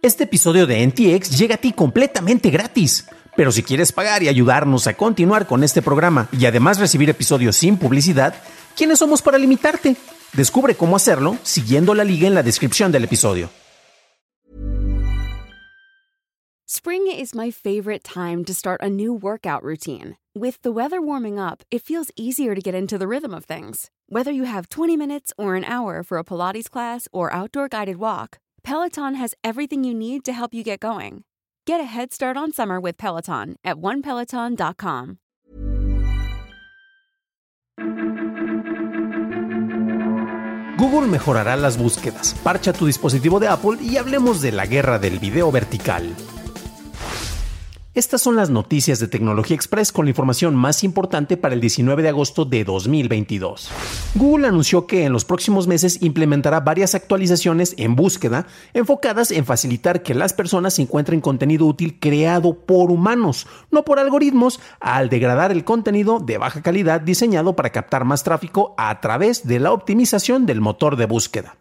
Este episodio de NTX llega a ti completamente gratis. Pero si quieres pagar y ayudarnos a continuar con este programa y además recibir episodios sin publicidad, ¿quiénes somos para limitarte? Descubre cómo hacerlo siguiendo la liga en la descripción del episodio. Spring is my favorite time to start a new workout routine. With the weather warming up, it feels easier to get into the rhythm of things. Whether you have 20 minutes or an hour for a Pilates class or outdoor guided walk, Peloton has everything you need to help you get going. Get a head start on summer with Peloton at onepeloton.com. Google mejorará las búsquedas, parcha tu dispositivo de Apple y hablemos de la guerra del video vertical. Estas son las noticias de Tecnología Express con la información más importante para el 19 de agosto de 2022. Google anunció que en los próximos meses implementará varias actualizaciones en búsqueda enfocadas en facilitar que las personas encuentren contenido útil creado por humanos, no por algoritmos, al degradar el contenido de baja calidad diseñado para captar más tráfico a través de la optimización del motor de búsqueda.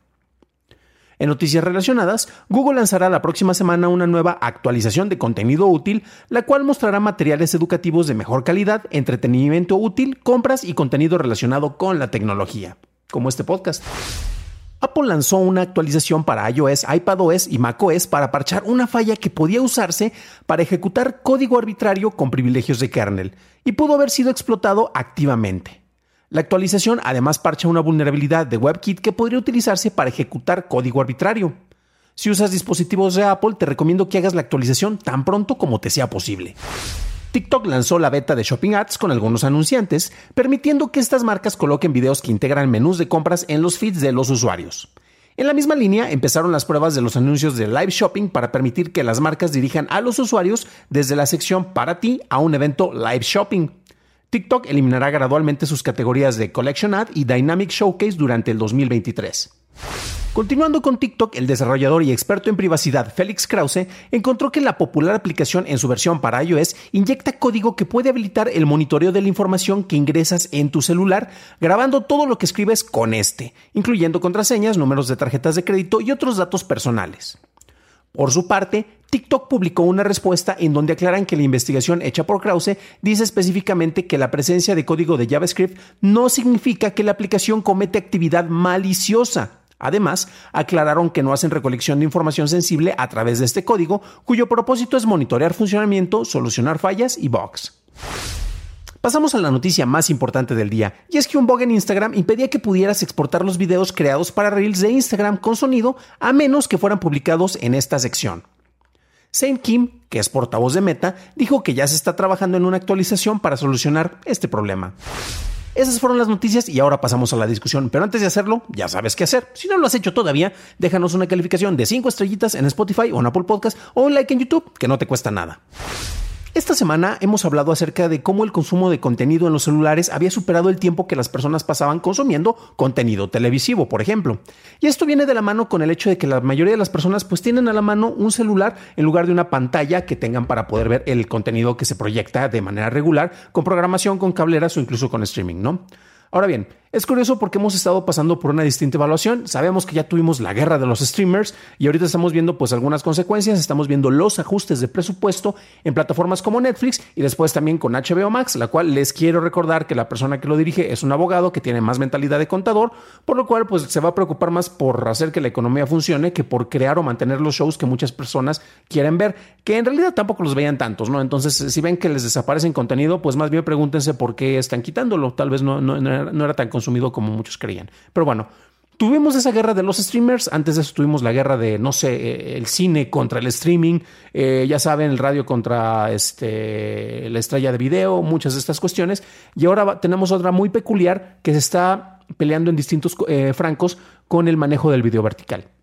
En noticias relacionadas, Google lanzará la próxima semana una nueva actualización de contenido útil, la cual mostrará materiales educativos de mejor calidad, entretenimiento útil, compras y contenido relacionado con la tecnología, como este podcast. Apple lanzó una actualización para iOS, iPadOS y macOS para parchar una falla que podía usarse para ejecutar código arbitrario con privilegios de kernel y pudo haber sido explotado activamente. La actualización además parcha una vulnerabilidad de WebKit que podría utilizarse para ejecutar código arbitrario. Si usas dispositivos de Apple, te recomiendo que hagas la actualización tan pronto como te sea posible. TikTok lanzó la beta de Shopping Ads con algunos anunciantes, permitiendo que estas marcas coloquen videos que integran menús de compras en los feeds de los usuarios. En la misma línea empezaron las pruebas de los anuncios de Live Shopping para permitir que las marcas dirijan a los usuarios desde la sección para ti a un evento Live Shopping. TikTok eliminará gradualmente sus categorías de Collection Ad y Dynamic Showcase durante el 2023. Continuando con TikTok, el desarrollador y experto en privacidad Felix Krause encontró que la popular aplicación en su versión para iOS inyecta código que puede habilitar el monitoreo de la información que ingresas en tu celular, grabando todo lo que escribes con este, incluyendo contraseñas, números de tarjetas de crédito y otros datos personales. Por su parte, TikTok publicó una respuesta en donde aclaran que la investigación hecha por Krause dice específicamente que la presencia de código de JavaScript no significa que la aplicación comete actividad maliciosa. Además, aclararon que no hacen recolección de información sensible a través de este código, cuyo propósito es monitorear funcionamiento, solucionar fallas y bugs. Pasamos a la noticia más importante del día, y es que un bug en Instagram impedía que pudieras exportar los videos creados para Reels de Instagram con sonido a menos que fueran publicados en esta sección. Saint Kim, que es portavoz de Meta, dijo que ya se está trabajando en una actualización para solucionar este problema. Esas fueron las noticias y ahora pasamos a la discusión. Pero antes de hacerlo, ya sabes qué hacer. Si no lo has hecho todavía, déjanos una calificación de 5 estrellitas en Spotify o en Apple Podcast o un like en YouTube, que no te cuesta nada. Esta semana hemos hablado acerca de cómo el consumo de contenido en los celulares había superado el tiempo que las personas pasaban consumiendo contenido televisivo, por ejemplo. Y esto viene de la mano con el hecho de que la mayoría de las personas pues tienen a la mano un celular en lugar de una pantalla que tengan para poder ver el contenido que se proyecta de manera regular con programación, con cableras o incluso con streaming, ¿no? Ahora bien, es curioso porque hemos estado pasando por una distinta evaluación. Sabemos que ya tuvimos la guerra de los streamers y ahorita estamos viendo pues algunas consecuencias. Estamos viendo los ajustes de presupuesto en plataformas como Netflix y después también con HBO Max, la cual les quiero recordar que la persona que lo dirige es un abogado que tiene más mentalidad de contador, por lo cual pues se va a preocupar más por hacer que la economía funcione que por crear o mantener los shows que muchas personas quieren ver, que en realidad tampoco los vean tantos, ¿no? Entonces, si ven que les desaparece contenido, pues más bien pregúntense por qué están quitándolo. Tal vez no, no, no era tan consumido como muchos creían. Pero bueno, Tuvimos esa guerra de los streamers, antes de eso tuvimos la guerra de, no sé, eh, el cine contra el streaming, eh, ya saben, el radio contra este, la estrella de video, muchas de estas cuestiones. Y ahora tenemos otra muy peculiar que se está peleando en distintos eh, francos con el manejo del video vertical.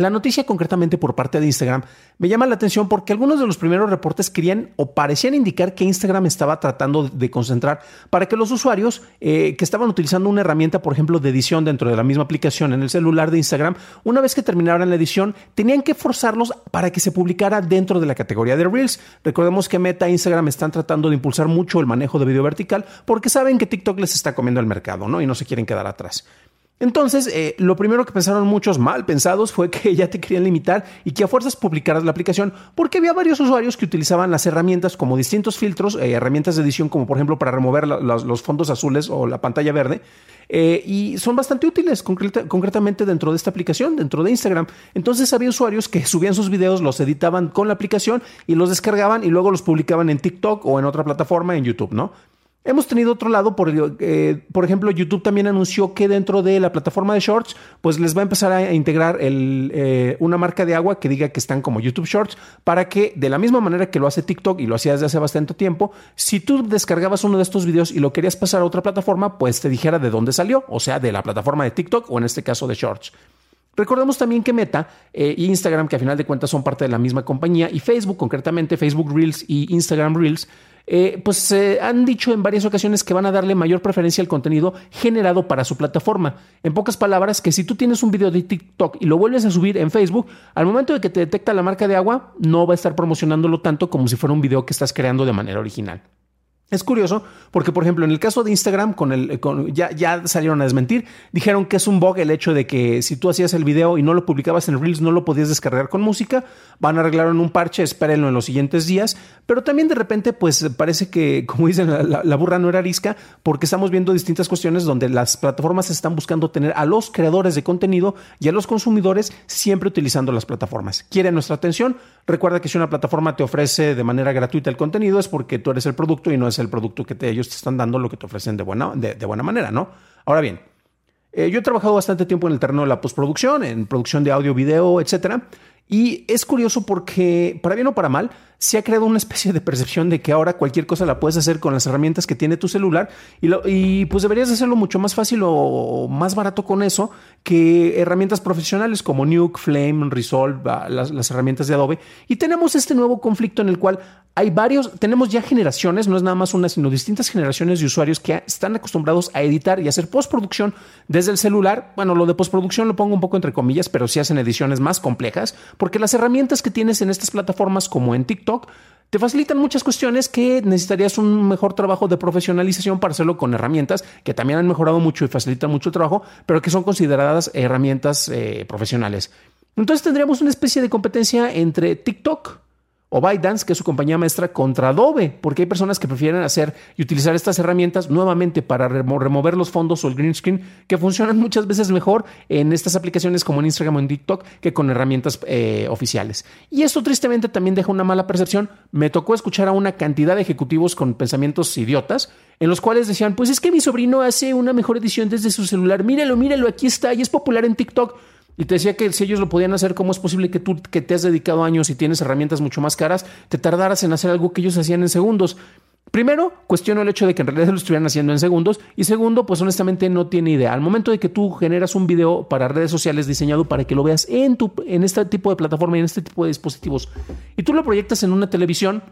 La noticia concretamente por parte de Instagram me llama la atención porque algunos de los primeros reportes querían o parecían indicar que Instagram estaba tratando de concentrar para que los usuarios eh, que estaban utilizando una herramienta, por ejemplo, de edición dentro de la misma aplicación en el celular de Instagram, una vez que terminaran la edición, tenían que forzarlos para que se publicara dentro de la categoría de Reels. Recordemos que Meta e Instagram están tratando de impulsar mucho el manejo de video vertical porque saben que TikTok les está comiendo el mercado, ¿no? Y no se quieren quedar atrás. Entonces, eh, lo primero que pensaron muchos mal pensados fue que ya te querían limitar y que a fuerzas publicaras la aplicación, porque había varios usuarios que utilizaban las herramientas como distintos filtros, eh, herramientas de edición como por ejemplo para remover los fondos azules o la pantalla verde, eh, y son bastante útiles concretamente dentro de esta aplicación, dentro de Instagram. Entonces había usuarios que subían sus videos, los editaban con la aplicación y los descargaban y luego los publicaban en TikTok o en otra plataforma en YouTube, ¿no? Hemos tenido otro lado, por, eh, por, ejemplo, YouTube también anunció que dentro de la plataforma de Shorts, pues les va a empezar a integrar eh, una marca de agua que diga que están como YouTube Shorts, para que de la misma manera que lo hace TikTok y lo hacía desde hace bastante tiempo, si tú descargabas uno de estos videos y lo querías pasar a otra plataforma, pues te dijera de dónde salió, o sea, de la plataforma de TikTok o en este caso de Shorts. Recordemos también que Meta e Instagram, que a final de cuentas son parte de la misma compañía, y Facebook, concretamente Facebook Reels y Instagram Reels, eh, pues se han dicho en varias ocasiones que van a darle mayor preferencia al contenido generado para su plataforma. En pocas palabras, que si tú tienes un video de TikTok y lo vuelves a subir en Facebook, al momento de que te detecta la marca de agua, no va a estar promocionándolo tanto como si fuera un video que estás creando de manera original. Es curioso porque, por ejemplo, en el caso de Instagram, con el, ya, ya salieron a desmentir, dijeron que es un bug el hecho de que si tú hacías el video y no lo publicabas en Reels, no lo podías descargar con música. Van a arreglarlo en un parche, espérenlo en los siguientes días. Pero también de repente, pues parece que, como dicen, la, burra no era arisca, porque estamos viendo distintas cuestiones donde las plataformas están buscando tener a los creadores de contenido y a los consumidores siempre utilizando las plataformas. ¿Quieren nuestra atención? Recuerda que si una plataforma te ofrece de manera gratuita el contenido es porque tú eres el producto y no es el producto que ellos te están dando lo que te ofrecen de buena, de, buena manera, ¿no? Ahora bien, eh, yo he trabajado bastante tiempo en el terreno de la postproducción, en producción de audio, video, etcétera. Y es curioso porque, para bien o para mal, se ha creado una especie de percepción de que ahora cualquier cosa la puedes hacer con las herramientas que tiene tu celular y, pues deberías hacerlo mucho más fácil o más barato con eso que herramientas profesionales como Nuke, Flame, Resolve, ah, las, las herramientas de Adobe. Y tenemos este nuevo conflicto en el cual hay varios, tenemos ya generaciones, no es nada más una, sino distintas generaciones de usuarios que están acostumbrados a editar y hacer postproducción desde el celular. Bueno, lo de postproducción lo pongo un poco entre comillas, pero sí hacen ediciones más complejas, porque las herramientas que tienes en estas plataformas como en TikTok, te facilitan muchas cuestiones que necesitarías un mejor trabajo de profesionalización para hacerlo con herramientas que también han mejorado mucho y facilitan mucho el trabajo, pero que son consideradas herramientas eh, profesionales. Entonces tendríamos una especie de competencia entre TikTok, o ByteDance, que es su compañía maestra, contra Adobe, porque hay personas que prefieren hacer y utilizar estas herramientas nuevamente para remover los fondos o el green screen, que funcionan muchas veces mejor en estas aplicaciones como en Instagram o en TikTok que con herramientas eh, oficiales. Y esto tristemente también deja una mala percepción. Me tocó escuchar a una cantidad de ejecutivos con pensamientos idiotas, en los cuales decían, pues es que mi sobrino hace una mejor edición desde su celular, mírelo, mírelo, aquí está, y es popular en TikTok. Y te decía que si ellos lo podían hacer, ¿cómo es posible que tú, que te has dedicado años y tienes herramientas mucho más caras, te tardaras en hacer algo que ellos hacían en segundos? Primero, cuestiono el hecho de que en realidad lo estuvieran haciendo en segundos. Y segundo, pues honestamente no tiene idea. Al momento de que tú generas un video para redes sociales diseñado para que lo veas en, tu, en este tipo de plataforma y en este tipo de dispositivos, y tú lo proyectas en una televisión,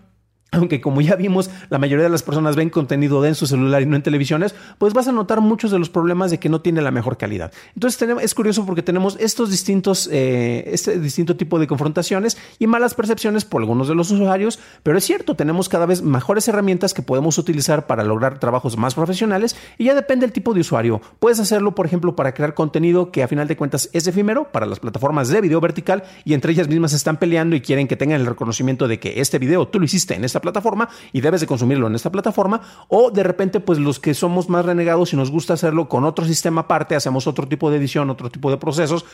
aunque como ya vimos, la mayoría de las personas ven contenido en su celular y no en televisiones, pues vas a notar muchos de los problemas de que no tiene la mejor calidad. Entonces es curioso porque tenemos estos distintos, eh, este distinto tipo de confrontaciones y malas percepciones por algunos de los usuarios, pero es cierto, tenemos cada vez mejores herramientas que podemos utilizar para lograr trabajos más profesionales y ya depende del tipo de usuario. Puedes hacerlo, por ejemplo, para crear contenido que a final de cuentas es efímero para las plataformas de video vertical y entre ellas mismas están peleando y quieren que tengan el reconocimiento de que este video tú lo hiciste en esta plataforma y debes de consumirlo en esta plataforma o de repente pues los que somos más renegados y nos gusta hacerlo con otro sistema aparte, hacemos otro tipo de edición, otro tipo de procesos,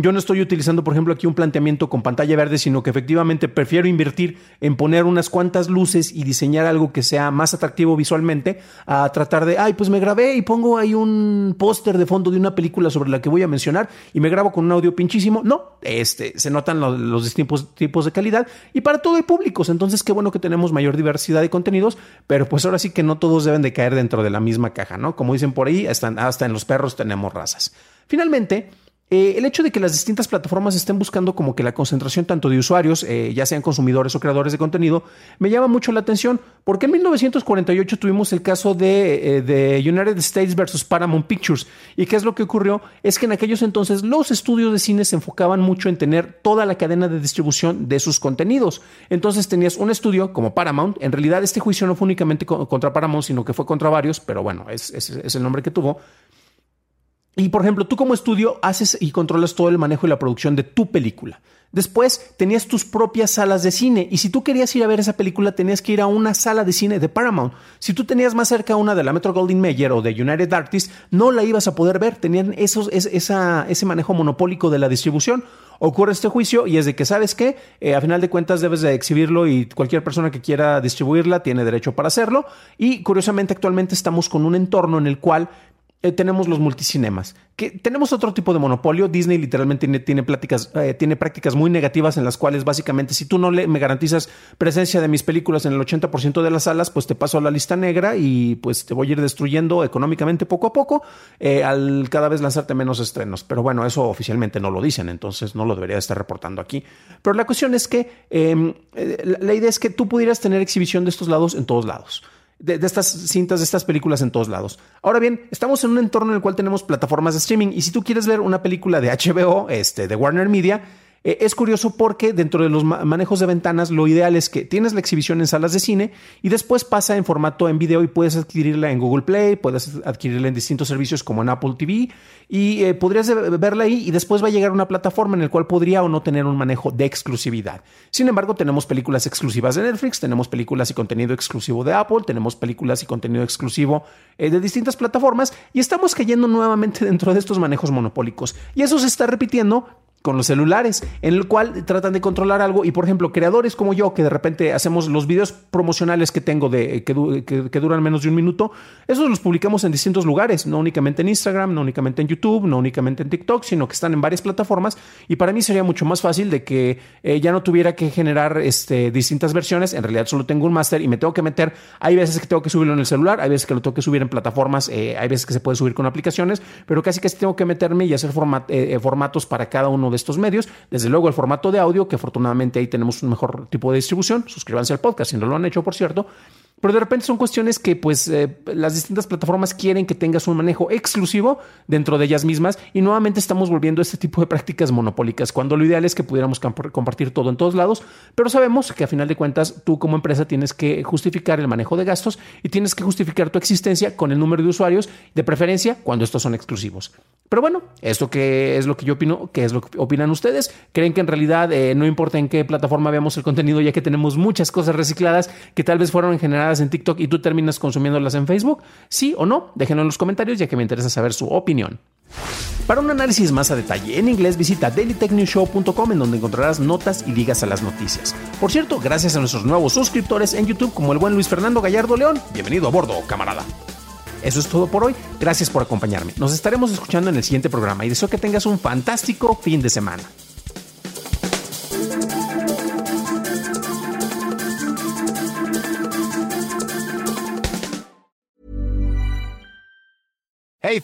yo no estoy utilizando, por ejemplo, aquí un planteamiento con pantalla verde, sino que efectivamente prefiero invertir en poner unas cuantas luces y diseñar algo que sea más atractivo visualmente a tratar de, ay, pues me grabé y pongo ahí un póster de fondo de una película sobre la que voy a mencionar y me grabo con un audio pinchísimo. No, este, se notan los, distintos tipos de calidad y para todo hay públicos. Entonces, qué bueno que tenemos mayor diversidad de contenidos, pero pues ahora sí que no todos deben de caer dentro de la misma caja, ¿no? Como dicen por ahí, hasta en los perros tenemos razas. Finalmente, eh, el hecho de que las distintas plataformas estén buscando como que la concentración tanto de usuarios, eh, ya sean consumidores o creadores de contenido, me llama mucho la atención, porque en 1948 tuvimos el caso de, eh, de, United States versus Paramount Pictures. ¿Y qué es lo que ocurrió? Es que en aquellos entonces los estudios de cine se enfocaban mucho en tener toda la cadena de distribución de sus contenidos. Entonces tenías un estudio como Paramount, en realidad este juicio no fue únicamente contra Paramount, sino que fue contra varios, pero bueno, es el nombre que tuvo Y por ejemplo, tú como estudio haces y controlas todo el manejo y la producción de tu película. Después tenías tus propias salas de cine y si tú querías ir a ver esa película tenías que ir a una sala de cine de Paramount. Si tú tenías más cerca una de la Metro Goldwyn Mayer o de United Artists, no la ibas a poder ver. Tenían esos, ese manejo monopólico de la distribución. Ocurre este juicio y es de que, ¿sabes qué? Eh, a final de cuentas debes de exhibirlo y cualquier persona que quiera distribuirla tiene derecho para hacerlo. Y curiosamente actualmente estamos con un entorno en el cual eh, tenemos los multicinemas, que tenemos otro tipo de monopolio. Disney literalmente tiene, tiene, eh, tiene prácticas muy negativas en las cuales básicamente si tú no le, me garantizas presencia de mis películas en el 80% de las salas, pues te paso a la lista negra y pues te voy a ir destruyendo económicamente poco a poco eh, al cada vez lanzarte menos estrenos. Pero bueno, eso oficialmente no lo dicen, entonces no lo debería estar reportando aquí. Pero la cuestión es que em, la idea es que tú pudieras tener exhibición de estos lados en todos lados de, estas cintas, de estas películas en todos lados. Ahora bien, estamos en un entorno en el cual tenemos plataformas de streaming y si tú quieres ver una película de HBO, este, de Warner Media, eh, es curioso porque dentro de los manejos de ventanas lo ideal es que tienes la exhibición en salas de cine y después pasa en formato en video y puedes adquirirla en Google Play, puedes adquirirla en distintos servicios como en Apple TV y eh, podrías verla ahí y después va a llegar una plataforma en la cual podría o no tener un manejo de exclusividad. Sin embargo, tenemos películas exclusivas de Netflix, tenemos películas y contenido exclusivo de Apple, tenemos películas y contenido exclusivo eh, de distintas plataformas y estamos cayendo nuevamente dentro de estos manejos monopólicos y eso se está repitiendo con los celulares, en el cual tratan de controlar algo. Y por ejemplo creadores como yo que de repente hacemos los videos promocionales que tengo de que, que, duran menos de un minuto, esos los publicamos en distintos lugares, no únicamente en Instagram, no únicamente en YouTube, no únicamente en TikTok, sino que están en varias plataformas. Y para mí sería mucho más fácil de que eh, ya no tuviera que generar este, distintas versiones, en realidad solo tengo un máster y me tengo que meter, hay veces que tengo que subirlo en el celular, hay veces que lo tengo que subir en plataformas, eh, hay veces que se puede subir con aplicaciones, pero casi que tengo que meterme y hacer eh, formatos para cada uno de estos medios. Desde luego el formato de audio, que afortunadamente ahí tenemos un mejor tipo de distribución. Suscríbanse al podcast si no lo han hecho, por cierto. Pero de repente son cuestiones que pues eh, las distintas plataformas quieren que tengas un manejo exclusivo dentro de ellas mismas y nuevamente estamos volviendo a este tipo de prácticas monopólicas cuando lo ideal es que pudiéramos compartir todo en todos lados, pero sabemos que a final de cuentas tú como empresa tienes que justificar el manejo de gastos y tienes que justificar tu existencia con el número de usuarios, de preferencia cuando estos son exclusivos. Pero bueno, esto que es lo que yo opino, ¿qué es lo que opinan ustedes? ¿Creen que en realidad eh, no importa en qué plataforma veamos el contenido ya que tenemos muchas cosas recicladas que tal vez fueron en general en TikTok y tú terminas consumiéndolas en Facebook? ¿Sí o no? Déjenlo en los comentarios ya que me interesa saber su opinión. Para un análisis más a detalle en inglés, visita dailytechnewshow.com en donde encontrarás notas y ligas a las noticias. Por cierto, gracias a nuestros nuevos suscriptores en YouTube como el buen Luis Fernando Gallardo León, bienvenido a bordo, camarada. Eso es todo por hoy, gracias por acompañarme. Nos estaremos escuchando en el siguiente programa y deseo que tengas un fantástico fin de semana.